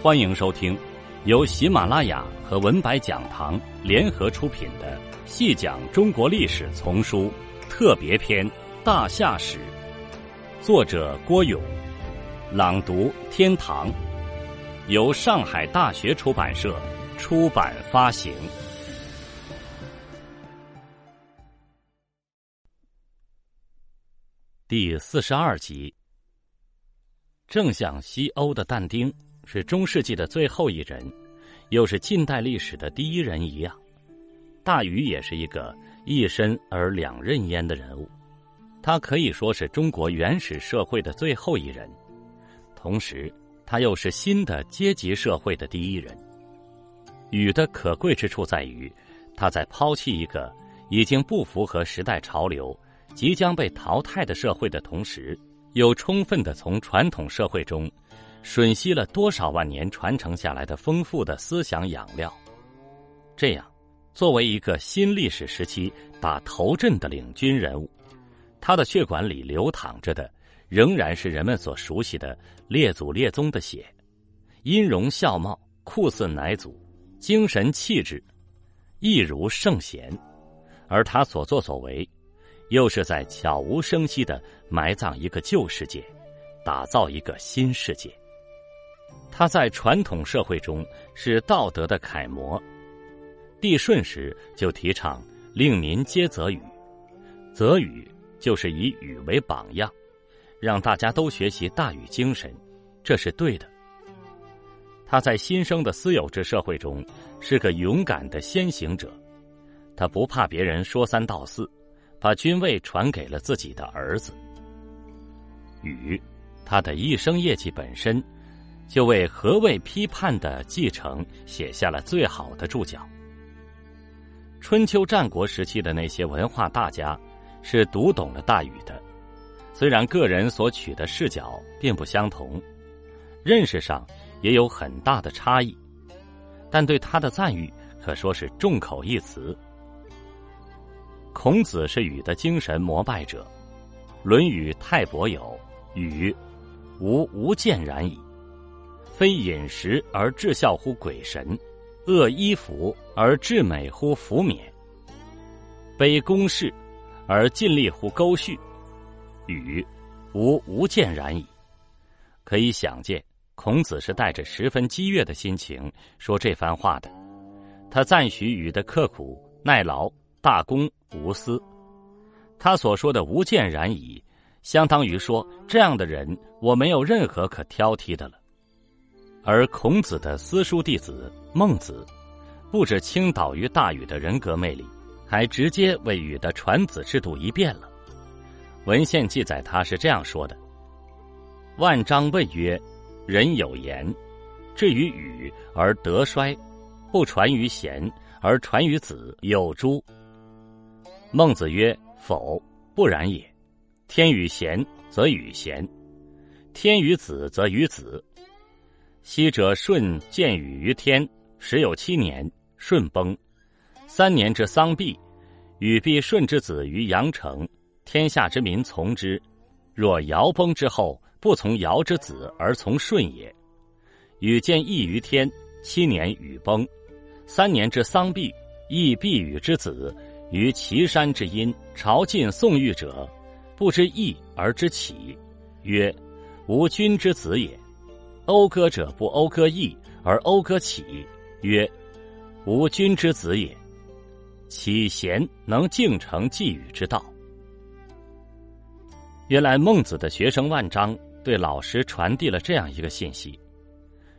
欢迎收听由喜马拉雅和文白讲堂联合出品的《细讲中国历史丛书特别篇·大夏史》，作者郭勇，朗读天堂，由上海大学出版社出版发行。第四十二集，正向西欧的但丁。是中世纪的最后一人，又是近代历史的第一人一样，大禹也是一个一身而两刃烟的人物。他可以说是中国原始社会的最后一人，同时他又是新的阶级社会的第一人。禹的可贵之处在于，他在抛弃一个已经不符合时代潮流、即将被淘汰的社会的同时，又充分的从传统社会中。吮吸了多少万年传承下来的丰富的思想养料，这样，作为一个新历史时期打头阵的领军人物，他的血管里流淌着的仍然是人们所熟悉的列祖列宗的血，音容笑貌酷似乃祖，精神气质亦如圣贤，而他所作所为，又是在悄无声息的埋葬一个旧世界，打造一个新世界。他在传统社会中是道德的楷模。帝舜时就提倡令民皆则禹，则禹就是以禹为榜样，让大家都学习大禹精神，这是对的。他在新生的私有制社会中是个勇敢的先行者，他不怕别人说三道四，把君位传给了自己的儿子。禹，他的一生业绩本身。就为何谓批判的继承写下了最好的注脚。春秋战国时期的那些文化大家是读懂了大禹的，虽然个人所取的视角并不相同，认识上也有很大的差异，但对他的赞誉可说是众口一词。孔子是禹的精神膜拜者，《论语泰伯有：“禹，吾无见然矣。”非饮食而至孝乎鬼神，恶衣服而至美乎福冕，卑公事而尽力乎沟序，与吾无见然矣。可以想见，孔子是带着十分激越的心情说这番话的。他赞许禹的刻苦耐劳、大公无私。他所说的“无见然矣”，相当于说这样的人，我没有任何可挑剔的了。而孔子的私书弟子孟子，不止倾倒于大禹的人格魅力，还直接为禹的传子制度一变了。文献记载他是这样说的：“万章问曰：‘人有言，至于禹而德衰，不传于贤而传于子，有诸？’孟子曰：‘否，不然也。天与贤，则与贤；天与子，则与子。’”昔者舜见禹于天，时有七年，舜崩。三年之丧毕，禹必舜之子于阳城，天下之民从之。若尧崩之后，不从尧之子而从舜也。禹见义于天，七年禹崩。三年之丧毕，亦必禹之子于岐山之阴，朝觐宋玉者，不知义而知启，曰：吾君之子也。讴歌者不讴歌义，而讴歌起，曰：“吾君之子也。”启贤能敬承继禹之道。原来孟子的学生万章对老师传递了这样一个信息：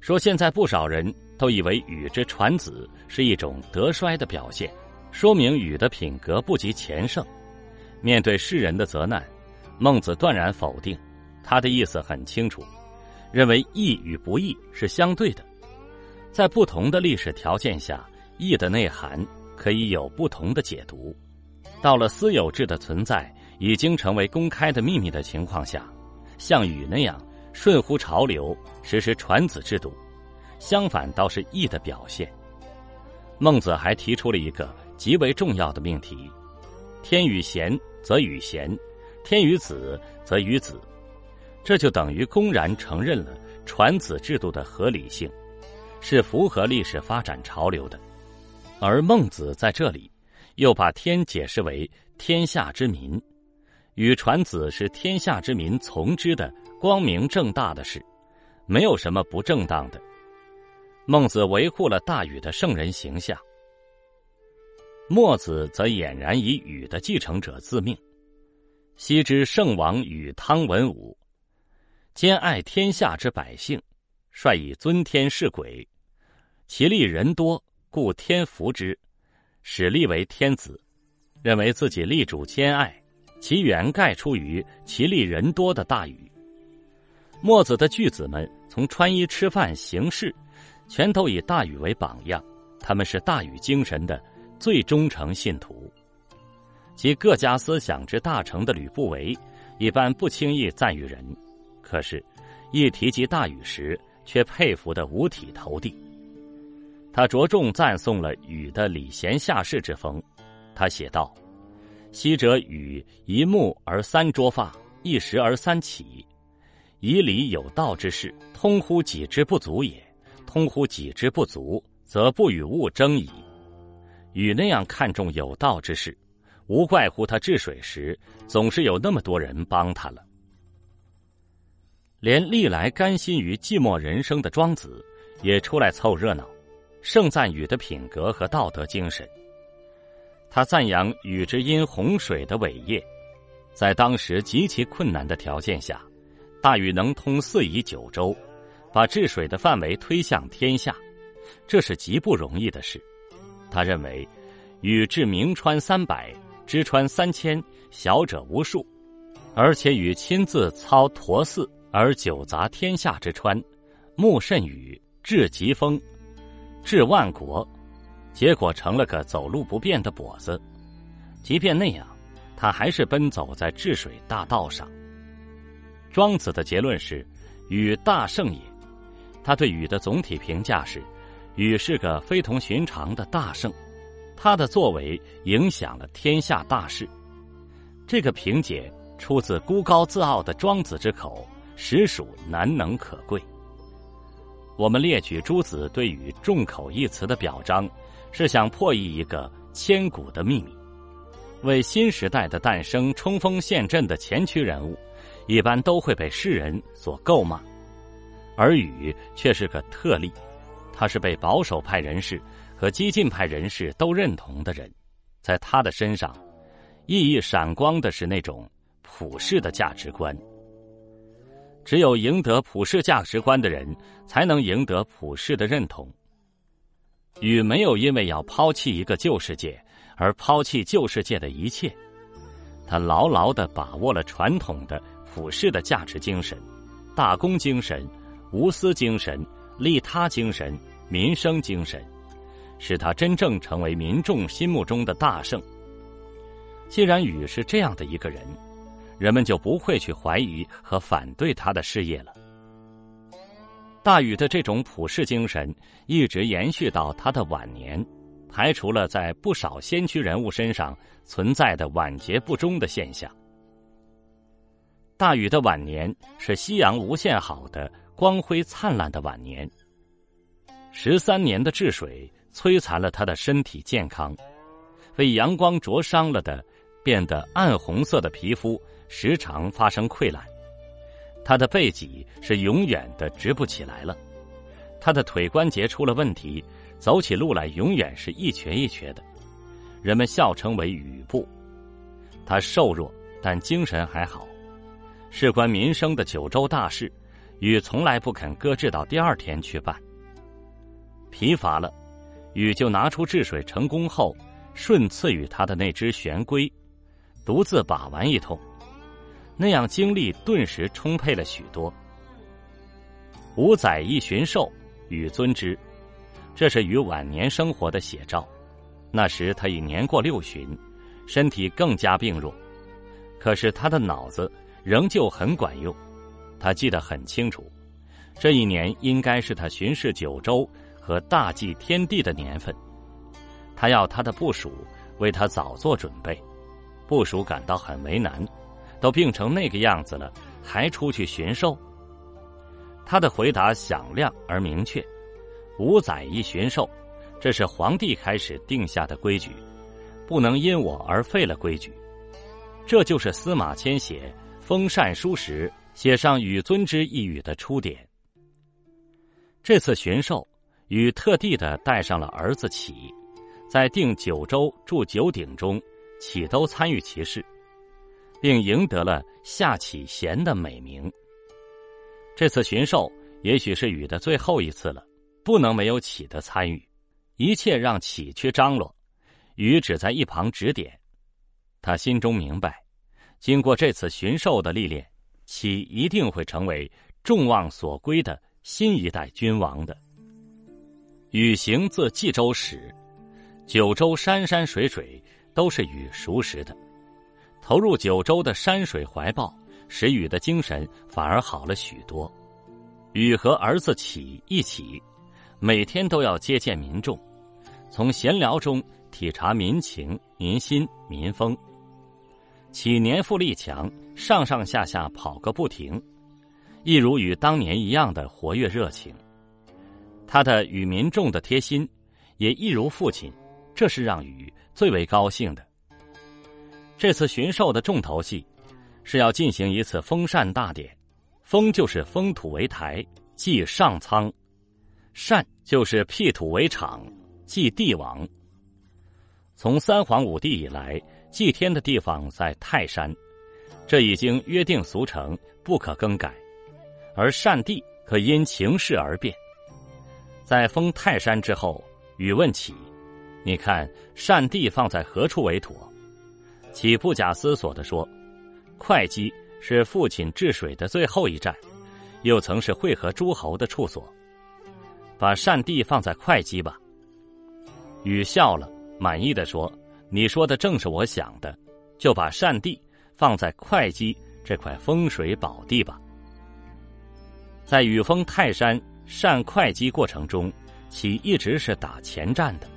说现在不少人都以为禹之传子是一种德衰的表现，说明禹的品格不及前圣。面对世人的责难，孟子断然否定，他的意思很清楚。认为义与不义是相对的，在不同的历史条件下，义的内涵可以有不同的解读。到了私有制的存在已经成为公开的秘密的情况下，像禹那样顺乎潮流实施传子制度，相反倒是义的表现。孟子还提出了一个极为重要的命题：天与贤则与贤，天与子则与子。这就等于公然承认了传子制度的合理性，是符合历史发展潮流的。而孟子在这里又把天解释为天下之民，与传子是天下之民从之的光明正大的事，没有什么不正当的。孟子维护了大禹的圣人形象。墨子则俨然以禹的继承者自命。昔之圣王与汤文武，兼爱天下之百姓，率以尊天事鬼，其利人多，故天福之，使立为天子。认为自己立主兼爱，其源盖出于其利人多的大禹。墨子的巨子们从穿衣、吃饭、行事，全都以大禹为榜样，他们是大禹精神的最忠诚信徒。及各家思想之大成的吕不韦，一般不轻易赞誉人，可是，一提及大禹时，却佩服得五体投地。他着重赞颂了禹的礼贤下士之风。他写道：“昔者禹一沐而三濯发，一食而三起，以礼有道之士，通乎己之不足也。通乎己之不足，则不与物争矣。”禹那样看重有道之士。无怪乎他治水时总是有那么多人帮他了。连历来甘心于寂寞人生的庄子也出来凑热闹，盛赞禹的品格和道德精神。他赞扬禹之因洪水的伟业，在当时极其困难的条件下，大禹能通四夷九州，把治水的范围推向天下，这是极不容易的事。他认为，禹治名川三百。支川三千，小者无数，而且禹亲自操沱泗而久杂天下之川，穆甚禹治疾风，治万国，结果成了个走路不便的跛子。即便那样，他还是奔走在治水大道上。庄子的结论是：禹大圣也。他对禹的总体评价是：禹是个非同寻常的大圣。他的作为影响了天下大事，这个评解出自孤高自傲的庄子之口，实属难能可贵。我们列举诸子对于“众口”一词的表彰，是想破译一个千古的秘密。为新时代的诞生冲锋陷阵的前驱人物，一般都会被世人所诟骂，而禹却是个特例，他是被保守派人士。和激进派人士都认同的人，在他的身上，熠熠闪光的是那种普世的价值观。只有赢得普世价值观的人，才能赢得普世的认同。禹没有因为要抛弃一个旧世界而抛弃旧世界的一切，他牢牢的把握了传统的普世的价值精神、大公精神、无私精神、利他精神、民生精神。使他真正成为民众心目中的大圣。既然禹是这样的一个人，人们就不会去怀疑和反对他的事业了。大禹的这种普世精神一直延续到他的晚年，排除了在不少先驱人物身上存在的晚节不忠的现象。大禹的晚年是夕阳无限好的光辉灿烂的晚年，十三年的治水。摧残了他的身体健康，被阳光灼伤了的、变得暗红色的皮肤时常发生溃烂。他的背脊是永远的直不起来了，他的腿关节出了问题，走起路来永远是一瘸一瘸的。人们笑称为“雨步”。他瘦弱，但精神还好。事关民生的九州大事，禹从来不肯搁置到第二天去办。疲乏了。禹就拿出治水成功后舜赐予他的那只玄龟，独自把玩一通，那样精力顿时充沛了许多。五载一巡狩，禹尊之，这是禹晚年生活的写照。那时他已年过六旬，身体更加病弱，可是他的脑子仍旧很管用。他记得很清楚，这一年应该是他巡视九州。和大祭天地的年份，他要他的部属为他早做准备。部属感到很为难，都病成那个样子了，还出去巡狩？他的回答响亮而明确：五载一巡狩，这是皇帝开始定下的规矩，不能因我而废了规矩。这就是司马迁写《封禅书》时写上“与尊之”一语的出典。这次巡狩，禹特地的带上了儿子启，在定九州筑九鼎中，启都参与其事，并赢得了夏启贤的美名。这次巡狩也许是禹的最后一次了，不能没有启的参与，一切让启去张罗，禹只在一旁指点。他心中明白，经过这次巡狩的历练，启一定会成为众望所归的新一代君王的。禹行自冀州始，九州山山水水都是与熟识的。投入九州的山水怀抱，使禹的精神反而好了许多。禹和儿子启一起，每天都要接见民众，从闲聊中体察民情、民心、民风。启年富力强，上上下下跑个不停，一如与当年一样的活跃热情。他的与民众的贴心，也一如父亲，这是让禹最为高兴的。这次巡狩的重头戏，是要进行一次封禅大典。封就是封土为台，祭上苍；禅就是辟土为场，祭帝王。从三皇五帝以来。祭天的地方在泰山，这已经约定俗成，不可更改。而善地可因情势而变。在封泰山之后，禹问启：“你看善地放在何处为妥？”岂不假思索地说：“会稽是父亲治水的最后一站，又曾是会合诸侯的处所，把善地放在会稽吧。”禹笑了，满意的说。你说的正是我想的，就把善地放在会稽这块风水宝地吧。在禹封泰山、善会稽过程中，其一直是打前站的。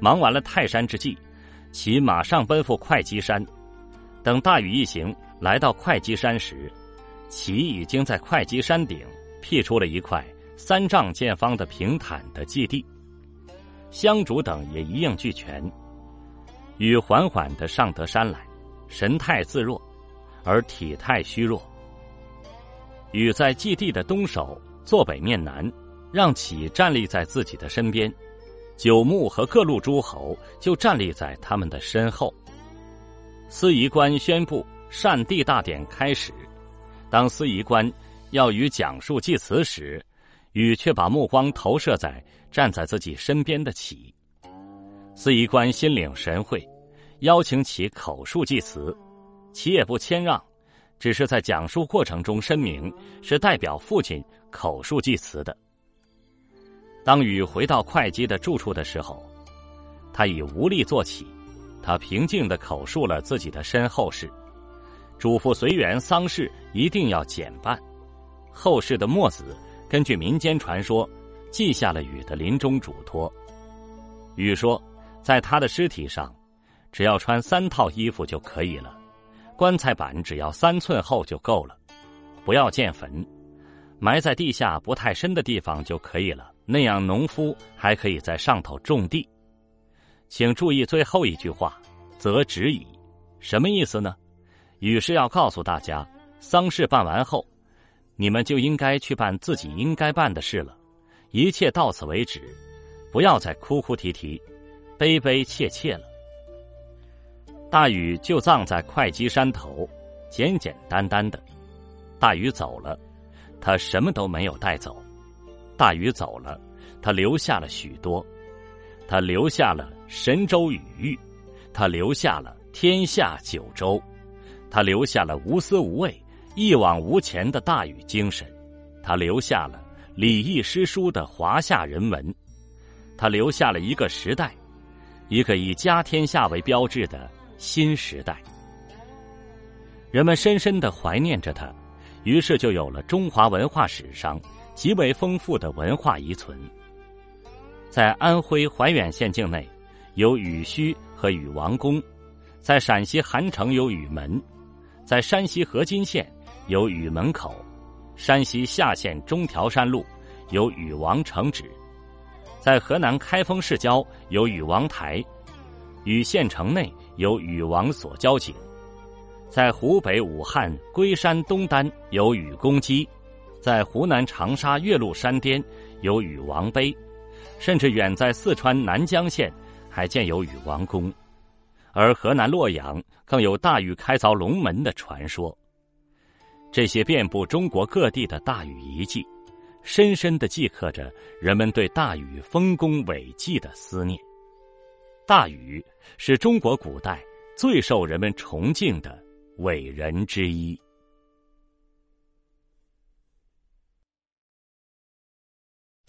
忙完了泰山之际，其马上奔赴会稽山。等大禹一行来到会稽山时，其已经在会稽山顶辟出了一块三丈见方的平坦的祭地，香烛等也一应俱全。禹缓缓的上得山来，神态自若，而体态虚弱。禹在祭地的东首，坐北面南，让启站立在自己的身边，九牧和各路诸侯就站立在他们的身后。司仪官宣布善地大典开始。当司仪官要与讲述祭词时，禹却把目光投射在站在自己身边的启。司仪官心领神会，邀请启口述祭词，启也不谦让，只是在讲述过程中声明是代表父亲口述祭词的。当禹回到会稽的住处的时候，他已无力坐起，他平静的口述了自己的身后事，嘱咐随缘丧事一定要简办。后世的墨子根据民间传说，记下了禹的临终嘱托。禹说。在他的尸体上，只要穿三套衣服就可以了，棺材板只要三寸厚就够了，不要建坟，埋在地下不太深的地方就可以了。那样农夫还可以在上头种地。请注意最后一句话，则止矣，什么意思呢？禹是要告诉大家，丧事办完后，你们就应该去办自己应该办的事了，一切到此为止，不要再哭哭啼啼。悲悲切切了。大禹就葬在会稽山头，简简单单的。大禹走了，他什么都没有带走。大禹走了，他留下了许多。他留下了神州禹域，他留下了天下九州，他留下了无私无畏、一往无前的大禹精神，他留下了礼义诗书的华夏人文，他留下了一个时代。一个以家天下为标志的新时代，人们深深的怀念着他，于是就有了中华文化史上极为丰富的文化遗存。在安徽怀远县境内，有禹墟和禹王宫；在陕西韩城有禹门；在山西河津县有禹门口；山西夏县中条山路有禹王城址；在河南开封市郊有禹王台，禹县城内有禹王所交井；在湖北武汉龟山东丹有禹公基，在湖南长沙岳麓山巅有禹王碑，甚至远在四川南江县还建有禹王宫。而河南洛阳更有大禹开凿龙门的传说。这些遍布中国各地的大禹遗迹。深深的记刻着人们对大禹丰功伟绩的思念。大禹是中国古代最受人们崇敬的伟人之一。